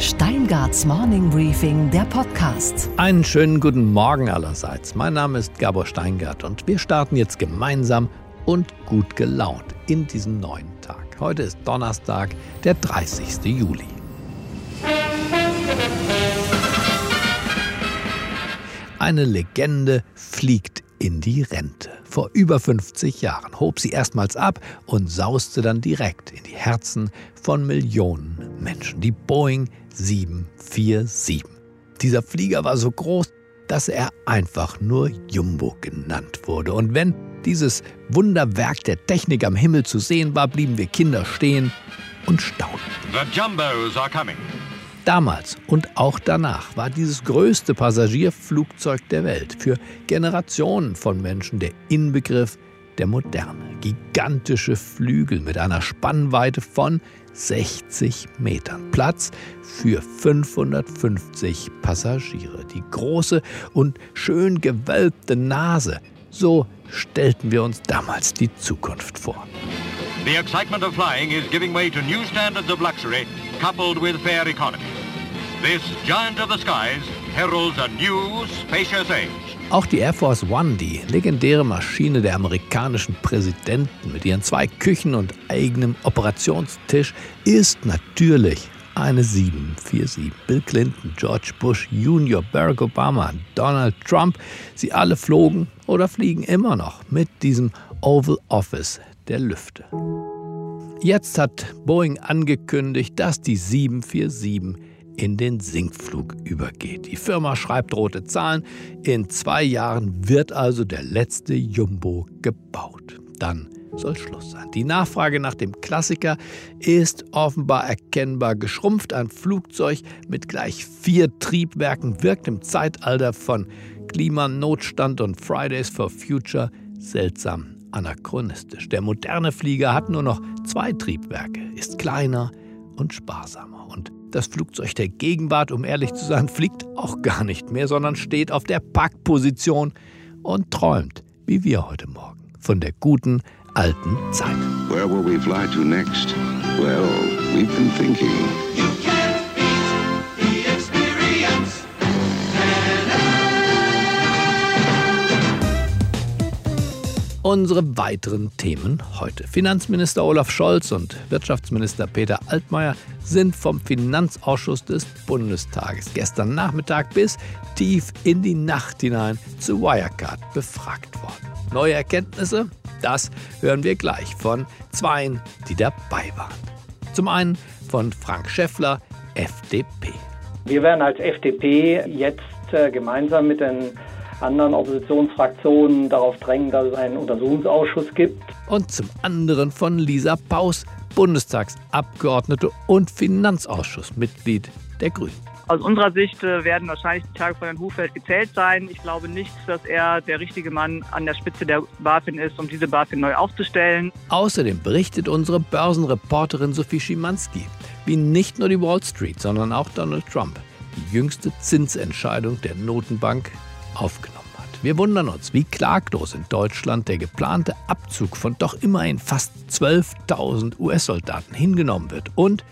Steingarts Morning Briefing, der Podcast. Einen schönen guten Morgen allerseits. Mein Name ist Gabor Steingart und wir starten jetzt gemeinsam und gut gelaunt in diesen neuen Tag. Heute ist Donnerstag, der 30. Juli. Eine Legende fliegt in die Rente. Vor über 50 Jahren hob sie erstmals ab und sauste dann direkt in die Herzen von Millionen Menschen. Die Boeing 747. Dieser Flieger war so groß, dass er einfach nur Jumbo genannt wurde. Und wenn dieses Wunderwerk der Technik am Himmel zu sehen war, blieben wir Kinder stehen und staunten. The Jumbos are coming. Damals und auch danach war dieses größte Passagierflugzeug der Welt für Generationen von Menschen der Inbegriff der Moderne. Gigantische Flügel mit einer Spannweite von 60 Metern. Platz für 550 Passagiere. Die große und schön gewölbte Nase. So stellten wir uns damals die Zukunft vor. The excitement of flying is giving way to new standards of luxury coupled with fair economy. This giant of the skies heralds a new spacious age. Auch die Air Force One, die legendäre Maschine der amerikanischen Präsidenten mit ihren zwei Küchen und eigenem Operationstisch, ist natürlich eine 747. Bill Clinton, George Bush Jr., Barack Obama, Donald Trump, sie alle flogen oder fliegen immer noch mit diesem Oval Office der Lüfte. Jetzt hat Boeing angekündigt, dass die 747 in den Sinkflug übergeht. Die Firma schreibt rote Zahlen. In zwei Jahren wird also der letzte Jumbo gebaut. Dann soll Schluss sein. Die Nachfrage nach dem Klassiker ist offenbar erkennbar geschrumpft. Ein Flugzeug mit gleich vier Triebwerken wirkt im Zeitalter von Klimanotstand und Fridays for Future seltsam anachronistisch. Der moderne Flieger hat nur noch zwei Triebwerke, ist kleiner und sparsamer. Und das Flugzeug der Gegenwart, um ehrlich zu sein, fliegt auch gar nicht mehr, sondern steht auf der Packposition und träumt, wie wir heute Morgen, von der guten alten Zeit. Where will we fly to next? Well, we've been thinking. Unsere weiteren Themen heute. Finanzminister Olaf Scholz und Wirtschaftsminister Peter Altmaier sind vom Finanzausschuss des Bundestages gestern Nachmittag bis tief in die Nacht hinein zu Wirecard befragt worden. Neue Erkenntnisse? Das hören wir gleich von zweien, die dabei waren. Zum einen von Frank Schäffler, FDP. Wir werden als FDP jetzt äh, gemeinsam mit den anderen Oppositionsfraktionen darauf drängen, dass es einen Untersuchungsausschuss gibt. Und zum anderen von Lisa Paus, Bundestagsabgeordnete und Finanzausschussmitglied der Grünen. Aus unserer Sicht äh, werden wahrscheinlich die Tage von Herrn Hufeld gezählt sein. Ich glaube nicht, dass er der richtige Mann an der Spitze der BaFin ist, um diese BaFin neu aufzustellen. Außerdem berichtet unsere Börsenreporterin Sophie Schimanski, wie nicht nur die Wall Street, sondern auch Donald Trump die jüngste Zinsentscheidung der Notenbank aufgenommen hat. Wir wundern uns, wie klaglos in Deutschland der geplante Abzug von doch immerhin fast 12.000 US-Soldaten hingenommen wird. Und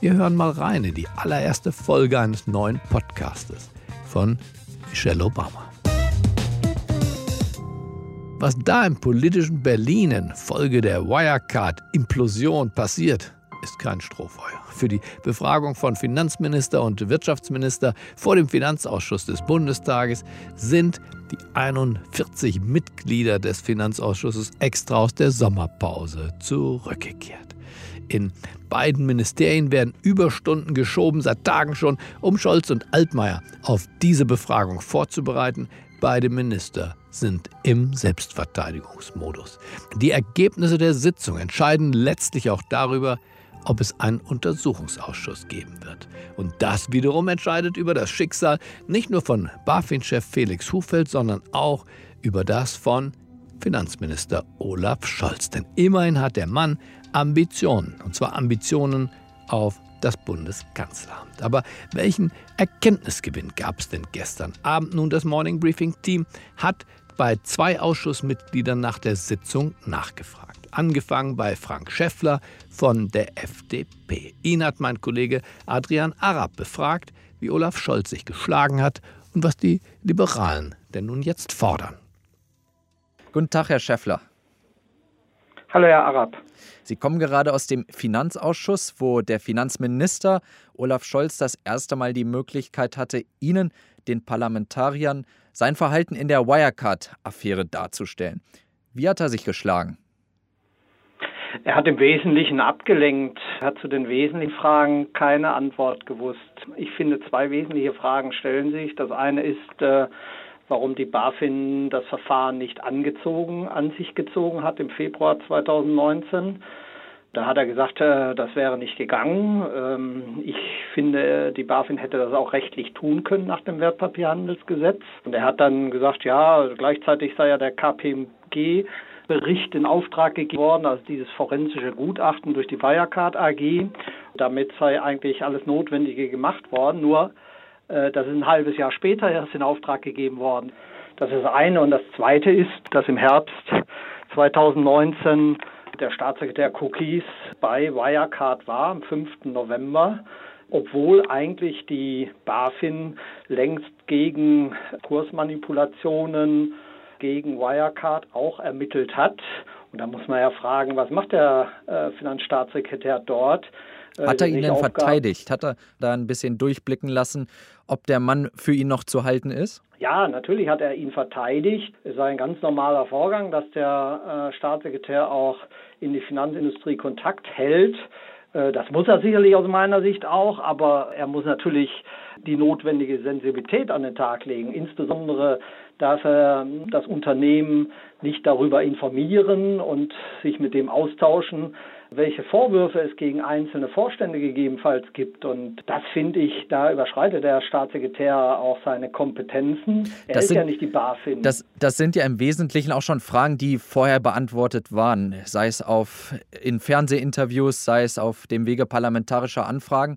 wir hören mal rein in die allererste Folge eines neuen Podcastes von Michelle Obama. Was da im politischen Berlin in Folge der Wirecard-Implosion passiert, ist kein Strohfeuer. Für die Befragung von Finanzminister und Wirtschaftsminister vor dem Finanzausschuss des Bundestages sind die 41 Mitglieder des Finanzausschusses extra aus der Sommerpause zurückgekehrt. In beiden Ministerien werden Überstunden geschoben, seit Tagen schon, um Scholz und Altmaier auf diese Befragung vorzubereiten. Beide Minister sind im Selbstverteidigungsmodus. Die Ergebnisse der Sitzung entscheiden letztlich auch darüber, ob es einen Untersuchungsausschuss geben wird. Und das wiederum entscheidet über das Schicksal nicht nur von BaFin-Chef Felix Hufeld, sondern auch über das von Finanzminister Olaf Scholz. Denn immerhin hat der Mann Ambitionen, und zwar Ambitionen auf das Bundeskanzleramt. Aber welchen Erkenntnisgewinn gab es denn gestern Abend? Nun, das Morning Briefing Team hat bei zwei Ausschussmitgliedern nach der Sitzung nachgefragt. Angefangen bei Frank Schäffler von der FDP. Ihn hat mein Kollege Adrian Arab befragt, wie Olaf Scholz sich geschlagen hat und was die Liberalen denn nun jetzt fordern. Guten Tag, Herr Schäffler. Hallo, Herr Arab. Sie kommen gerade aus dem Finanzausschuss, wo der Finanzminister Olaf Scholz das erste Mal die Möglichkeit hatte, Ihnen, den Parlamentariern, sein Verhalten in der Wirecard-Affäre darzustellen. Wie hat er sich geschlagen? Er hat im Wesentlichen abgelenkt, hat zu den wesentlichen Fragen keine Antwort gewusst. Ich finde, zwei wesentliche Fragen stellen sich. Das eine ist, äh, warum die BaFin das Verfahren nicht angezogen, an sich gezogen hat im Februar 2019. Da hat er gesagt, äh, das wäre nicht gegangen. Ähm, ich finde, die BaFin hätte das auch rechtlich tun können nach dem Wertpapierhandelsgesetz. Und er hat dann gesagt, ja, gleichzeitig sei ja der KPMG Bericht in Auftrag gegeben worden, also dieses forensische Gutachten durch die Wirecard AG. Damit sei eigentlich alles Notwendige gemacht worden. Nur äh, das ist ein halbes Jahr später erst in Auftrag gegeben worden. Das ist das eine. Und das zweite ist, dass im Herbst 2019 der Staatssekretär Cookies bei Wirecard war, am 5. November, obwohl eigentlich die BaFin längst gegen Kursmanipulationen, gegen Wirecard auch ermittelt hat. Und da muss man ja fragen, was macht der äh, Finanzstaatssekretär dort? Äh, hat er ihn denn Aufgaben. verteidigt? Hat er da ein bisschen durchblicken lassen, ob der Mann für ihn noch zu halten ist? Ja, natürlich hat er ihn verteidigt. Es sei ein ganz normaler Vorgang, dass der äh, Staatssekretär auch in die Finanzindustrie Kontakt hält. Äh, das muss er sicherlich aus meiner Sicht auch, aber er muss natürlich die notwendige Sensibilität an den Tag legen. Insbesondere darf er das Unternehmen nicht darüber informieren und sich mit dem austauschen, welche Vorwürfe es gegen einzelne Vorstände gegebenenfalls gibt. Und das finde ich, da überschreitet der Staatssekretär auch seine Kompetenzen. Er das ist sind, ja nicht die BaFin. Das, das sind ja im Wesentlichen auch schon Fragen, die vorher beantwortet waren, sei es auf, in Fernsehinterviews, sei es auf dem Wege parlamentarischer Anfragen.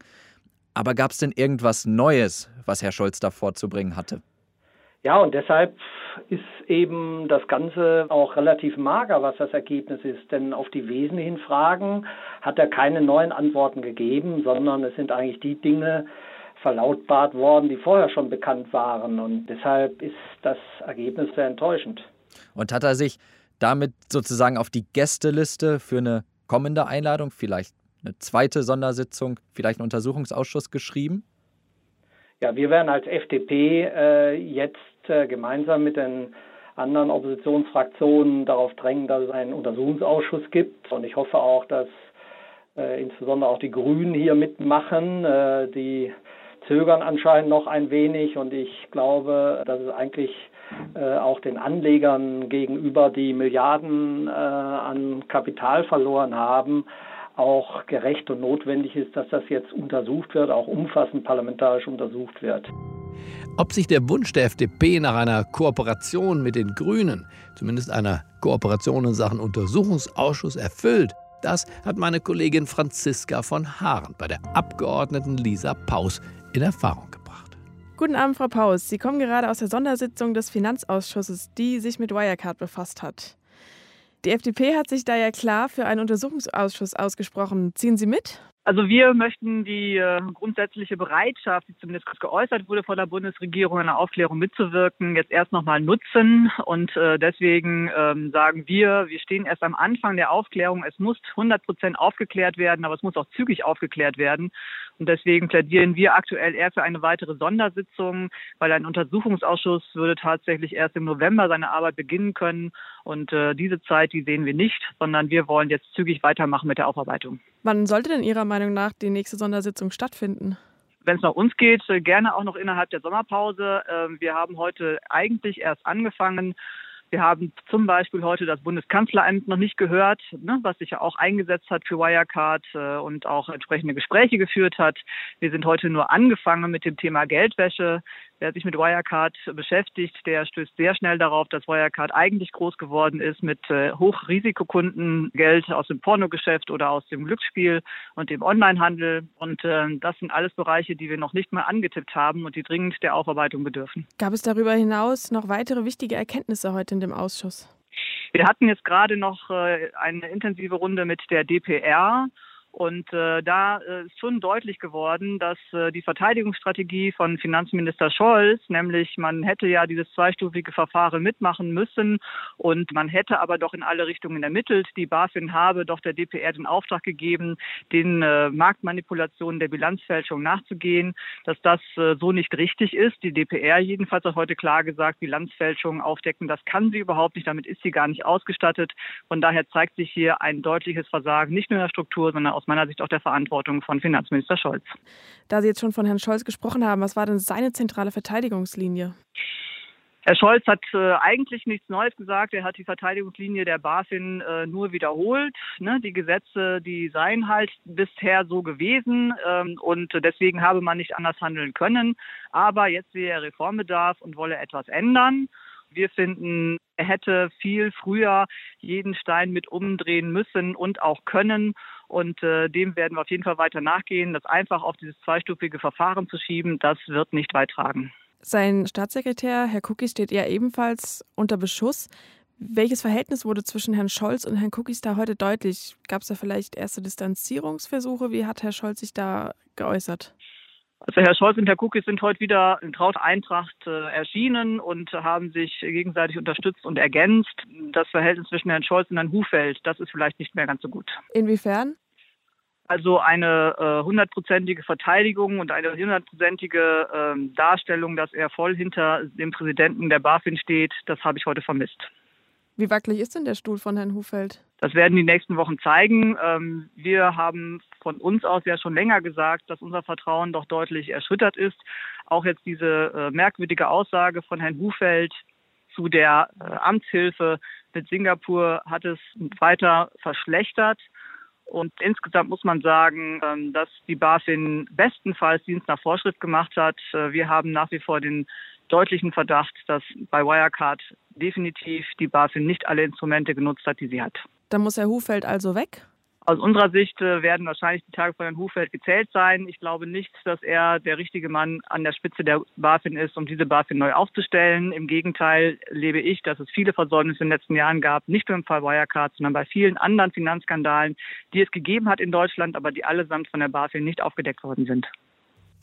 Aber gab es denn irgendwas Neues, was Herr Scholz da vorzubringen hatte? Ja, und deshalb ist eben das Ganze auch relativ mager, was das Ergebnis ist. Denn auf die wesentlichen Fragen hat er keine neuen Antworten gegeben, sondern es sind eigentlich die Dinge verlautbart worden, die vorher schon bekannt waren. Und deshalb ist das Ergebnis sehr enttäuschend. Und hat er sich damit sozusagen auf die Gästeliste für eine kommende Einladung, vielleicht eine zweite Sondersitzung, vielleicht einen Untersuchungsausschuss geschrieben? Ja, wir werden als FDP äh, jetzt äh, gemeinsam mit den anderen Oppositionsfraktionen darauf drängen, dass es einen Untersuchungsausschuss gibt. Und ich hoffe auch, dass äh, insbesondere auch die Grünen hier mitmachen. Äh, die zögern anscheinend noch ein wenig und ich glaube, dass es eigentlich äh, auch den Anlegern gegenüber, die Milliarden äh, an Kapital verloren haben, auch gerecht und notwendig ist, dass das jetzt untersucht wird, auch umfassend parlamentarisch untersucht wird. Ob sich der Wunsch der FDP nach einer Kooperation mit den Grünen, zumindest einer Kooperation in Sachen Untersuchungsausschuss, erfüllt, das hat meine Kollegin Franziska von Haaren bei der Abgeordneten Lisa Paus in Erfahrung gebracht. Guten Abend, Frau Paus. Sie kommen gerade aus der Sondersitzung des Finanzausschusses, die sich mit Wirecard befasst hat. Die FDP hat sich da ja klar für einen Untersuchungsausschuss ausgesprochen. Ziehen Sie mit? Also wir möchten die äh, grundsätzliche Bereitschaft, die zumindest geäußert wurde von der Bundesregierung, an der Aufklärung mitzuwirken, jetzt erst nochmal nutzen. Und äh, deswegen ähm, sagen wir, wir stehen erst am Anfang der Aufklärung. Es muss 100 Prozent aufgeklärt werden, aber es muss auch zügig aufgeklärt werden. Und deswegen plädieren wir aktuell eher für eine weitere Sondersitzung, weil ein Untersuchungsausschuss würde tatsächlich erst im November seine Arbeit beginnen können. Und äh, diese Zeit, die sehen wir nicht, sondern wir wollen jetzt zügig weitermachen mit der Aufarbeitung. Wann sollte denn Ihrer Meinung nach die nächste Sondersitzung stattfinden? wenn es nach uns geht, äh, gerne auch noch innerhalb der Sommerpause. Ähm, wir haben heute eigentlich erst angefangen, wir haben zum Beispiel heute das Bundeskanzleramt noch nicht gehört, ne, was sich ja auch eingesetzt hat für Wirecard äh, und auch entsprechende Gespräche geführt hat. Wir sind heute nur angefangen mit dem Thema Geldwäsche. Wer sich mit Wirecard beschäftigt, der stößt sehr schnell darauf, dass Wirecard eigentlich groß geworden ist mit äh, Hochrisikokunden, Geld aus dem Pornogeschäft oder aus dem Glücksspiel und dem Onlinehandel. Und äh, das sind alles Bereiche, die wir noch nicht mal angetippt haben und die dringend der Aufarbeitung bedürfen. Gab es darüber hinaus noch weitere wichtige Erkenntnisse heute in dem Ausschuss? Wir hatten jetzt gerade noch äh, eine intensive Runde mit der DPR und äh, da äh, ist schon deutlich geworden, dass äh, die Verteidigungsstrategie von Finanzminister Scholz, nämlich man hätte ja dieses zweistufige Verfahren mitmachen müssen und man hätte aber doch in alle Richtungen ermittelt. Die BaFin habe doch der DPR den Auftrag gegeben, den äh, Marktmanipulationen der Bilanzfälschung nachzugehen, dass das äh, so nicht richtig ist. Die DPR jedenfalls hat heute klar gesagt, Bilanzfälschungen aufdecken, das kann sie überhaupt nicht, damit ist sie gar nicht ausgestattet. Von daher zeigt sich hier ein deutliches Versagen, nicht nur in der Struktur, sondern auch aus meiner Sicht auch der Verantwortung von Finanzminister Scholz. Da Sie jetzt schon von Herrn Scholz gesprochen haben, was war denn seine zentrale Verteidigungslinie? Herr Scholz hat äh, eigentlich nichts Neues gesagt. Er hat die Verteidigungslinie der BaFin äh, nur wiederholt. Ne? Die Gesetze, die seien halt bisher so gewesen ähm, und deswegen habe man nicht anders handeln können. Aber jetzt sehe er Reformbedarf und wolle etwas ändern. Wir finden, er hätte viel früher jeden Stein mit umdrehen müssen und auch können. Und äh, dem werden wir auf jeden Fall weiter nachgehen. Das einfach auf dieses zweistufige Verfahren zu schieben, das wird nicht beitragen. Sein Staatssekretär, Herr Cookies, steht ja ebenfalls unter Beschuss. Welches Verhältnis wurde zwischen Herrn Scholz und Herrn Cookies da heute deutlich? Gab es da vielleicht erste Distanzierungsversuche? Wie hat Herr Scholz sich da geäußert? Also Herr Scholz und Herr Cookies sind heute wieder in trauter Eintracht äh, erschienen und haben sich gegenseitig unterstützt und ergänzt. Das Verhältnis zwischen Herrn Scholz und Herrn Hufeld, das ist vielleicht nicht mehr ganz so gut. Inwiefern? Also eine äh, hundertprozentige äh, Verteidigung und eine hundertprozentige äh, Darstellung, dass er voll hinter dem Präsidenten der BaFin steht, das habe ich heute vermisst. Wie wackelig ist denn der Stuhl von Herrn Hufeld? Das werden die nächsten Wochen zeigen. Ähm, wir haben von uns aus ja schon länger gesagt, dass unser Vertrauen doch deutlich erschüttert ist. Auch jetzt diese äh, merkwürdige Aussage von Herrn Hufeld zu der äh, Amtshilfe mit Singapur hat es weiter verschlechtert. Und insgesamt muss man sagen, ähm, dass die BaFin bestenfalls Dienst nach Vorschrift gemacht hat. Äh, wir haben nach wie vor den deutlichen Verdacht, dass bei Wirecard definitiv die BaFin nicht alle Instrumente genutzt hat, die sie hat. Dann muss Herr Hufeld also weg? Aus unserer Sicht äh, werden wahrscheinlich die Tage von Herrn Hufeld gezählt sein. Ich glaube nicht, dass er der richtige Mann an der Spitze der BaFin ist, um diese BaFin neu aufzustellen. Im Gegenteil lebe ich, dass es viele Versäumnisse in den letzten Jahren gab, nicht nur im Fall Wirecard, sondern bei vielen anderen Finanzskandalen, die es gegeben hat in Deutschland, aber die allesamt von der BaFin nicht aufgedeckt worden sind.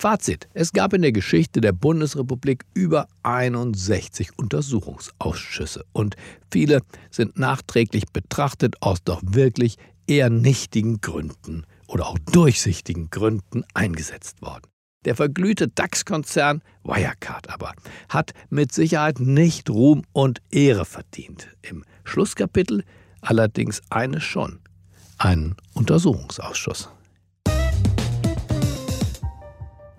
Fazit. Es gab in der Geschichte der Bundesrepublik über 61 Untersuchungsausschüsse und viele sind nachträglich betrachtet aus doch wirklich eher nichtigen Gründen oder auch durchsichtigen Gründen eingesetzt worden. Der verglühte DAX-Konzern Wirecard aber hat mit Sicherheit nicht Ruhm und Ehre verdient. Im Schlusskapitel allerdings eines schon, einen Untersuchungsausschuss.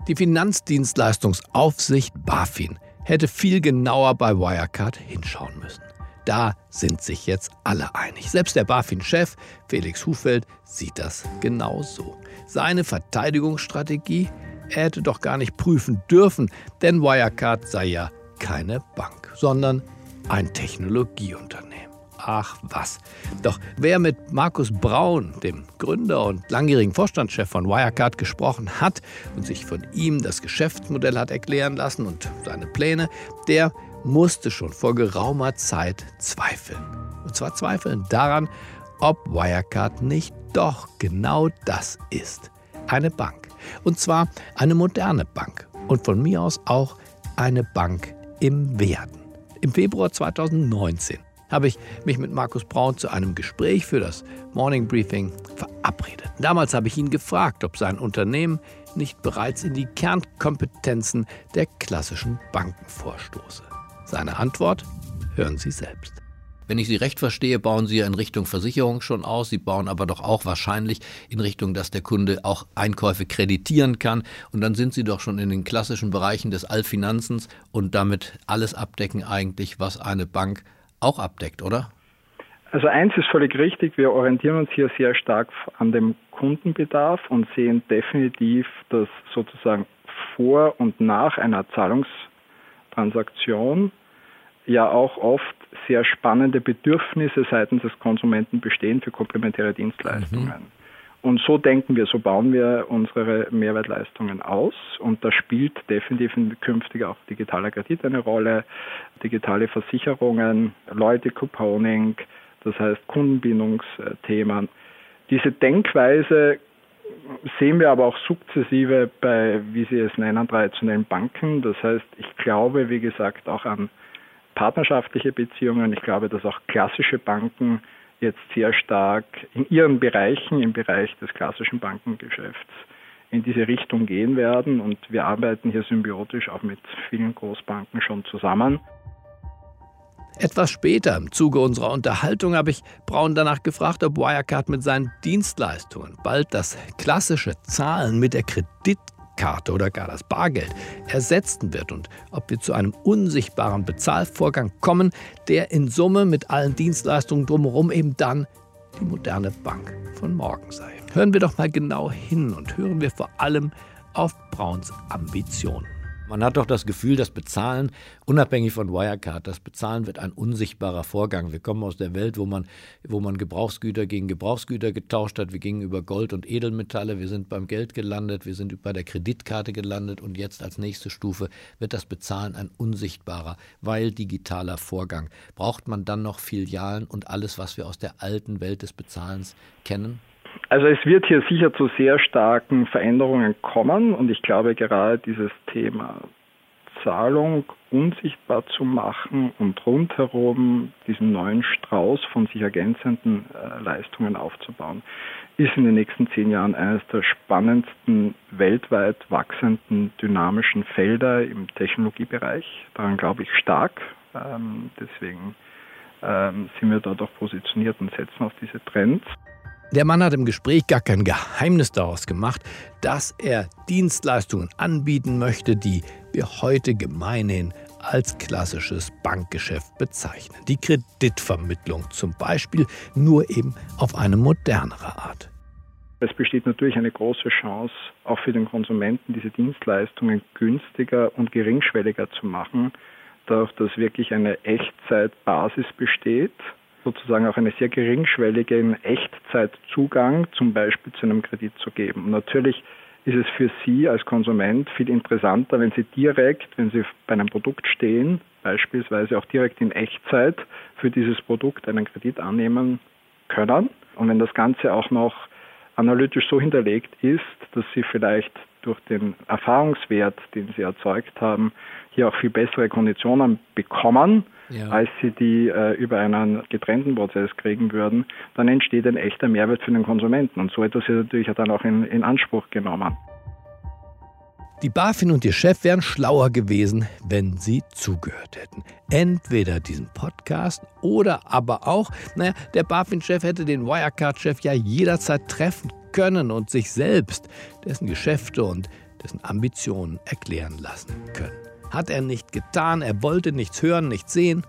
Die Finanzdienstleistungsaufsicht BaFin hätte viel genauer bei Wirecard hinschauen müssen. Da sind sich jetzt alle einig. Selbst der BaFin-Chef Felix Hufeld sieht das genauso. Seine Verteidigungsstrategie, er hätte doch gar nicht prüfen dürfen, denn Wirecard sei ja keine Bank, sondern ein Technologieunternehmen. Ach was. Doch wer mit Markus Braun, dem Gründer und langjährigen Vorstandschef von Wirecard, gesprochen hat und sich von ihm das Geschäftsmodell hat erklären lassen und seine Pläne, der musste schon vor geraumer Zeit zweifeln. Und zwar zweifeln daran, ob Wirecard nicht doch genau das ist. Eine Bank. Und zwar eine moderne Bank. Und von mir aus auch eine Bank im Werden. Im Februar 2019 habe ich mich mit Markus Braun zu einem Gespräch für das Morning Briefing verabredet. Damals habe ich ihn gefragt, ob sein Unternehmen nicht bereits in die Kernkompetenzen der klassischen Banken vorstoße. Seine Antwort hören Sie selbst. Wenn ich Sie recht verstehe, bauen Sie ja in Richtung Versicherung schon aus. Sie bauen aber doch auch wahrscheinlich in Richtung, dass der Kunde auch Einkäufe kreditieren kann. Und dann sind Sie doch schon in den klassischen Bereichen des Allfinanzens und damit alles abdecken eigentlich, was eine Bank auch abdeckt, oder? Also eins ist völlig richtig, wir orientieren uns hier sehr stark an dem Kundenbedarf und sehen definitiv, dass sozusagen vor und nach einer Zahlungstransaktion ja auch oft sehr spannende Bedürfnisse seitens des Konsumenten bestehen für komplementäre Dienstleistungen. Mhm. Und so denken wir, so bauen wir unsere Mehrwertleistungen aus. Und da spielt definitiv künftig auch digitaler Kredit eine Rolle, digitale Versicherungen, Loyalty Couponing, das heißt Kundenbindungsthemen. Diese Denkweise sehen wir aber auch sukzessive bei, wie Sie es nennen, traditionellen Banken. Das heißt, ich glaube, wie gesagt, auch an partnerschaftliche Beziehungen. Ich glaube, dass auch klassische Banken jetzt sehr stark in ihren Bereichen, im Bereich des klassischen Bankengeschäfts, in diese Richtung gehen werden. Und wir arbeiten hier symbiotisch auch mit vielen Großbanken schon zusammen. Etwas später im Zuge unserer Unterhaltung habe ich Braun danach gefragt, ob Wirecard mit seinen Dienstleistungen bald das klassische Zahlen mit der Kreditkarte oder gar das Bargeld ersetzen wird und ob wir zu einem unsichtbaren Bezahlvorgang kommen, der in Summe mit allen Dienstleistungen drumherum eben dann die moderne Bank von morgen sei. Hören wir doch mal genau hin und hören wir vor allem auf Brauns Ambitionen. Man hat doch das Gefühl, das Bezahlen, unabhängig von Wirecard, das Bezahlen wird ein unsichtbarer Vorgang. Wir kommen aus der Welt, wo man, wo man Gebrauchsgüter gegen Gebrauchsgüter getauscht hat. Wir gingen über Gold und Edelmetalle, wir sind beim Geld gelandet, wir sind bei der Kreditkarte gelandet und jetzt als nächste Stufe wird das Bezahlen ein unsichtbarer, weil digitaler Vorgang. Braucht man dann noch Filialen und alles, was wir aus der alten Welt des Bezahlens kennen? Also es wird hier sicher zu sehr starken Veränderungen kommen und ich glaube gerade dieses Thema Zahlung unsichtbar zu machen und rundherum diesen neuen Strauß von sich ergänzenden äh, Leistungen aufzubauen, ist in den nächsten zehn Jahren eines der spannendsten weltweit wachsenden dynamischen Felder im Technologiebereich. Daran glaube ich stark. Ähm, deswegen ähm, sind wir dort auch positioniert und setzen auf diese Trends. Der Mann hat im Gespräch gar kein Geheimnis daraus gemacht, dass er Dienstleistungen anbieten möchte, die wir heute gemeinhin als klassisches Bankgeschäft bezeichnen. Die Kreditvermittlung zum Beispiel, nur eben auf eine modernere Art. Es besteht natürlich eine große Chance, auch für den Konsumenten diese Dienstleistungen günstiger und geringschwelliger zu machen, dadurch, dass wirklich eine Echtzeitbasis besteht sozusagen auch einen sehr geringschwelligen Echtzeitzugang zum Beispiel zu einem Kredit zu geben. Natürlich ist es für Sie als Konsument viel interessanter, wenn Sie direkt, wenn Sie bei einem Produkt stehen, beispielsweise auch direkt in Echtzeit für dieses Produkt einen Kredit annehmen können. Und wenn das Ganze auch noch analytisch so hinterlegt ist, dass Sie vielleicht durch den Erfahrungswert, den Sie erzeugt haben, hier auch viel bessere Konditionen bekommen, ja. als sie die äh, über einen getrennten Prozess kriegen würden, dann entsteht ein echter Mehrwert für den Konsumenten. Und so etwas wird natürlich dann auch in, in Anspruch genommen. Die BaFin und ihr Chef wären schlauer gewesen, wenn sie zugehört hätten. Entweder diesen Podcast oder aber auch, naja, der BaFin-Chef hätte den Wirecard-Chef ja jederzeit treffen können und sich selbst dessen Geschäfte und dessen Ambitionen erklären lassen können. Hat er nicht getan, er wollte nichts hören, nichts sehen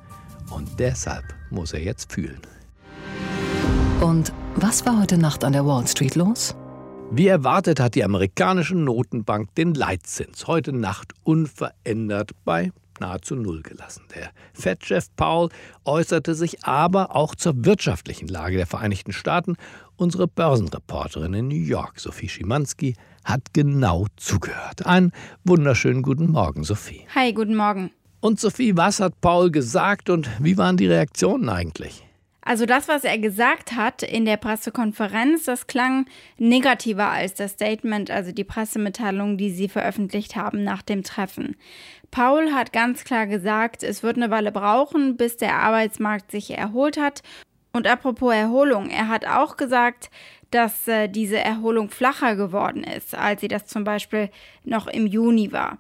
und deshalb muss er jetzt fühlen. Und was war heute Nacht an der Wall Street los? Wie erwartet hat die amerikanische Notenbank den Leitzins heute Nacht unverändert bei nahezu Null gelassen. Der Fed-Chef Paul äußerte sich aber auch zur wirtschaftlichen Lage der Vereinigten Staaten. Unsere Börsenreporterin in New York, Sophie Schimanski, hat genau zugehört. Einen wunderschönen guten Morgen, Sophie. Hi, guten Morgen. Und Sophie, was hat Paul gesagt und wie waren die Reaktionen eigentlich? Also das, was er gesagt hat in der Pressekonferenz, das klang negativer als das Statement, also die Pressemitteilung, die sie veröffentlicht haben nach dem Treffen. Paul hat ganz klar gesagt, es wird eine Weile brauchen, bis der Arbeitsmarkt sich erholt hat. Und apropos Erholung, er hat auch gesagt, dass äh, diese Erholung flacher geworden ist, als sie das zum Beispiel noch im Juni war.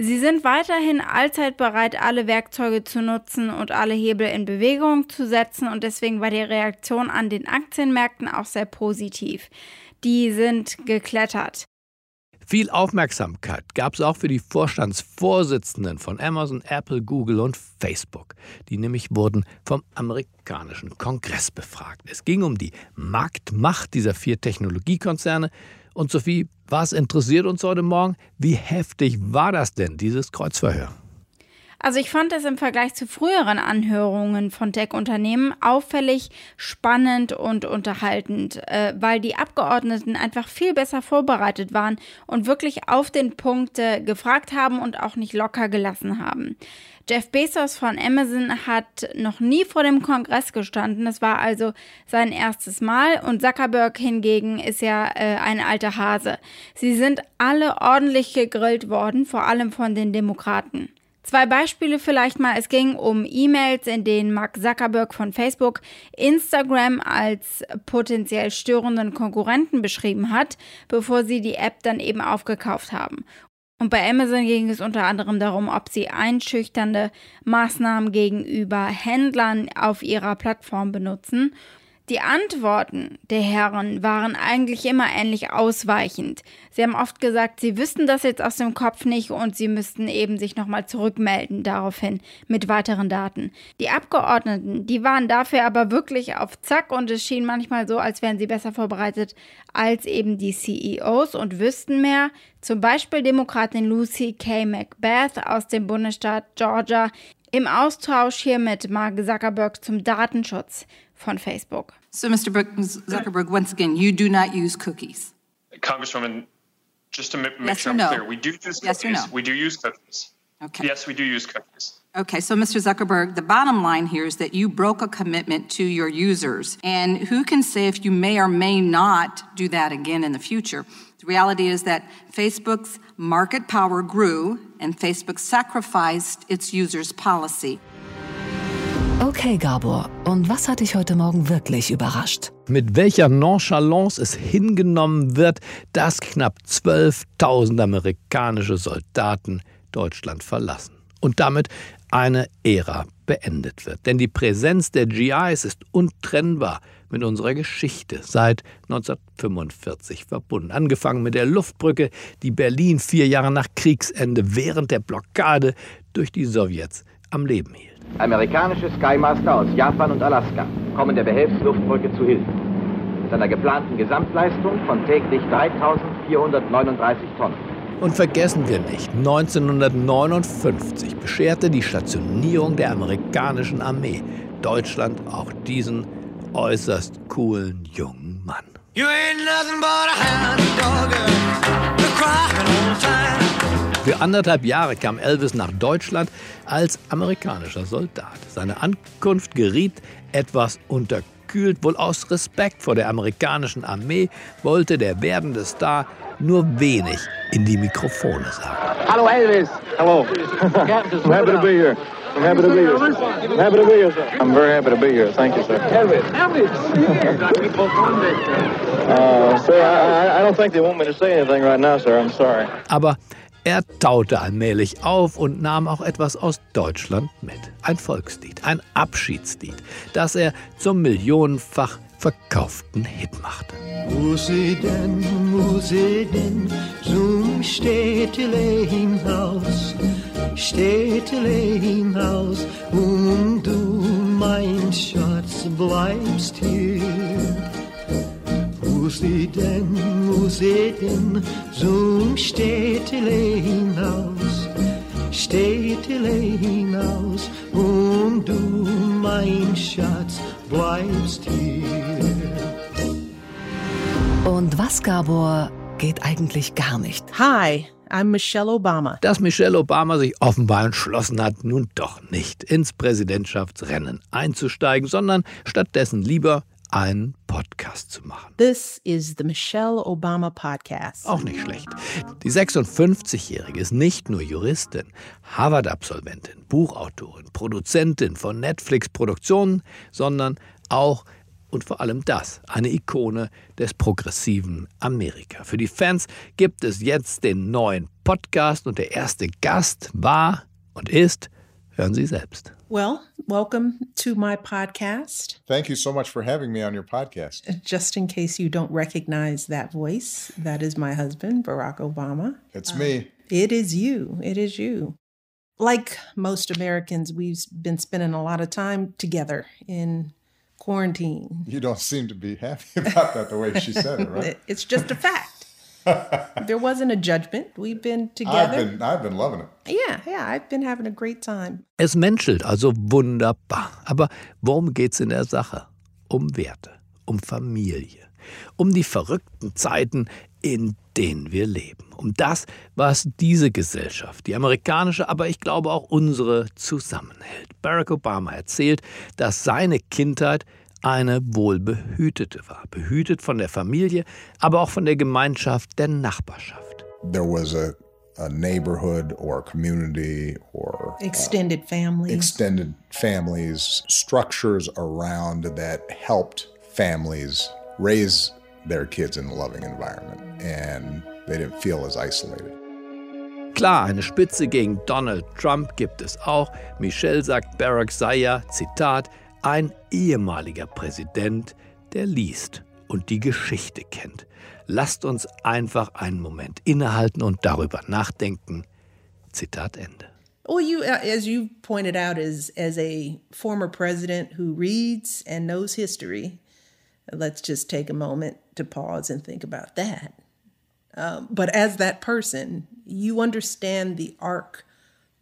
Sie sind weiterhin allzeit bereit, alle Werkzeuge zu nutzen und alle Hebel in Bewegung zu setzen und deswegen war die Reaktion an den Aktienmärkten auch sehr positiv. Die sind geklettert. Viel Aufmerksamkeit gab es auch für die Vorstandsvorsitzenden von Amazon, Apple, Google und Facebook. Die nämlich wurden vom amerikanischen Kongress befragt. Es ging um die Marktmacht dieser vier Technologiekonzerne. Und Sophie, was interessiert uns heute Morgen? Wie heftig war das denn, dieses Kreuzverhör? Also ich fand es im Vergleich zu früheren Anhörungen von Tech-Unternehmen auffällig spannend und unterhaltend, äh, weil die Abgeordneten einfach viel besser vorbereitet waren und wirklich auf den Punkt äh, gefragt haben und auch nicht locker gelassen haben. Jeff Bezos von Amazon hat noch nie vor dem Kongress gestanden. Das war also sein erstes Mal. Und Zuckerberg hingegen ist ja äh, ein alter Hase. Sie sind alle ordentlich gegrillt worden, vor allem von den Demokraten. Zwei Beispiele vielleicht mal. Es ging um E-Mails, in denen Mark Zuckerberg von Facebook Instagram als potenziell störenden Konkurrenten beschrieben hat, bevor sie die App dann eben aufgekauft haben. Und bei Amazon ging es unter anderem darum, ob sie einschüchternde Maßnahmen gegenüber Händlern auf ihrer Plattform benutzen die Antworten der Herren waren eigentlich immer ähnlich ausweichend. Sie haben oft gesagt, sie wüssten das jetzt aus dem Kopf nicht und sie müssten eben sich nochmal zurückmelden daraufhin mit weiteren Daten. Die Abgeordneten, die waren dafür aber wirklich auf Zack und es schien manchmal so, als wären sie besser vorbereitet als eben die CEOs und wüssten mehr. Zum Beispiel Demokratin Lucy K. Macbeth aus dem Bundesstaat Georgia im Austausch hier mit Mark Zuckerberg zum Datenschutz von Facebook. So, Mr. Zuckerberg, once again, you do not use cookies. Congresswoman, just to make yes sure I'm no? clear, we do use yes cookies. No? We do use cookies. Okay. Yes, we do use cookies. Okay, so Mr. Zuckerberg, the bottom line here is that you broke a commitment to your users. And who can say if you may or may not do that again in the future? The reality is that Facebook's market power grew and Facebook sacrificed its users' policy. Okay, Gabor, und was hat dich heute Morgen wirklich überrascht? Mit welcher Nonchalance es hingenommen wird, dass knapp 12.000 amerikanische Soldaten Deutschland verlassen und damit eine Ära beendet wird. Denn die Präsenz der GIs ist untrennbar mit unserer Geschichte seit 1945 verbunden. Angefangen mit der Luftbrücke, die Berlin vier Jahre nach Kriegsende während der Blockade durch die Sowjets am Leben hielt. Amerikanische Skymaster aus Japan und Alaska kommen der Behelfsluftbrücke zu Hilfe. Mit einer geplanten Gesamtleistung von täglich 3439 Tonnen. Und vergessen wir nicht, 1959 bescherte die Stationierung der amerikanischen Armee Deutschland auch diesen äußerst coolen jungen Mann. You ain't nothing but a hound dog, crying all the time. Für anderthalb Jahre kam Elvis nach Deutschland als amerikanischer Soldat. Seine Ankunft geriet etwas unterkühlt, wohl aus Respekt vor der amerikanischen Armee wollte der werdende Star nur wenig in die Mikrofone sagen. Hallo Elvis. Hello. I'm happy to be here. I'm happy to be here. I'm happy to be here, sir. I'm very happy to be here. Thank you, sir. Elvis. Elvis. uh, sir, I, I don't think they want me to say anything right now, sir. I'm sorry. Aber er taute allmählich auf und nahm auch etwas aus Deutschland mit. Ein Volkslied, ein Abschiedslied, das er zum millionenfach verkauften Hit machte. Musiden, Musiden, zum Städtele hinaus, Städtele hinaus, und du, mein Schatz, bleibst hier. Wo sie denn, wo sie denn zum Städtele hinaus, Städtele hinaus und du, mein Schatz, bleibst hier. Und was, Gabor, geht eigentlich gar nicht? Hi, I'm Michelle Obama. Dass Michelle Obama sich offenbar entschlossen hat, nun doch nicht ins Präsidentschaftsrennen einzusteigen, sondern stattdessen lieber einen Podcast zu machen. This is the Michelle Obama Podcast. Auch nicht schlecht. Die 56-Jährige ist nicht nur Juristin, Harvard-Absolventin, Buchautorin, Produzentin von Netflix-Produktionen, sondern auch und vor allem das, eine Ikone des progressiven Amerika. Für die Fans gibt es jetzt den neuen Podcast und der erste Gast war und ist, hören Sie selbst. Well, welcome to my podcast. Thank you so much for having me on your podcast. Just in case you don't recognize that voice, that is my husband, Barack Obama. It's uh, me. It is you. It is you. Like most Americans, we've been spending a lot of time together in quarantine. You don't seem to be happy about that the way she said it, right? it's just a fact. There wasn't a judgment. We've been together. I've been, I've been loving it. Yeah, yeah, I've been having a great time. Es menschelt also wunderbar. Aber worum geht's in der Sache? Um Werte, um Familie, um die verrückten Zeiten, in denen wir leben. Um das, was diese Gesellschaft, die amerikanische, aber ich glaube auch unsere, zusammenhält. Barack Obama erzählt, dass seine Kindheit eine wohlbehütete war. Behütet von der Familie, aber auch von der Gemeinschaft der Nachbarschaft. There was a, a neighborhood or community or uh, extended uh, family. Extended families, structures around that helped families raise their kids in a loving environment and they didn't feel as isolated. Klar, eine Spitze gegen Donald Trump gibt es auch. Michelle sagt, Barack sei ja, Zitat, ein ehemaliger Präsident, der liest und die Geschichte kennt. Lasst uns einfach einen Moment innehalten und darüber nachdenken. Zitat Ende. Well, you, as you pointed out, as as a former president who reads and knows history, let's just take a moment to pause and think about that. Um, but as that person, you understand the arc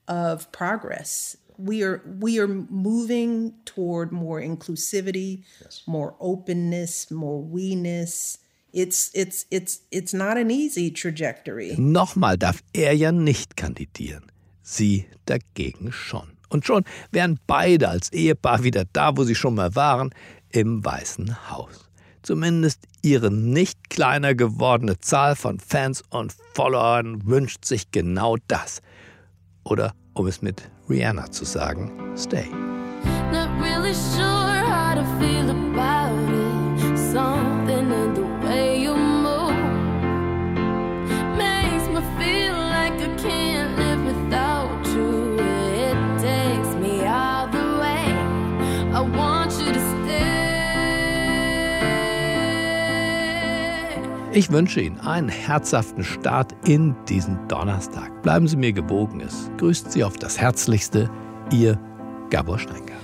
of progress we are we are moving toward more inclusivity, yes. more openness, more we-ness. It's it's it's it's not an easy trajectory. Nochmal darf er ja nicht kandidieren. Sie dagegen schon. Und schon wären beide als Ehepaar wieder da, wo sie schon mal waren, im Weißen Haus. Zumindest ihre nicht kleiner gewordene Zahl von Fans und Followern wünscht sich genau das. Oder um es mit Rihanna zu sagen, Stay. Not really sure how to feel about it. Something in the way you move makes me feel like I can't live without you. It takes me all the way. I want you to stay. Ich wünsche Ihnen einen herzhaften Start in diesen Donnerstag. Bleiben Sie mir gewogen. Es grüßt Sie auf das Herzlichste, Ihr Gabor Steingart.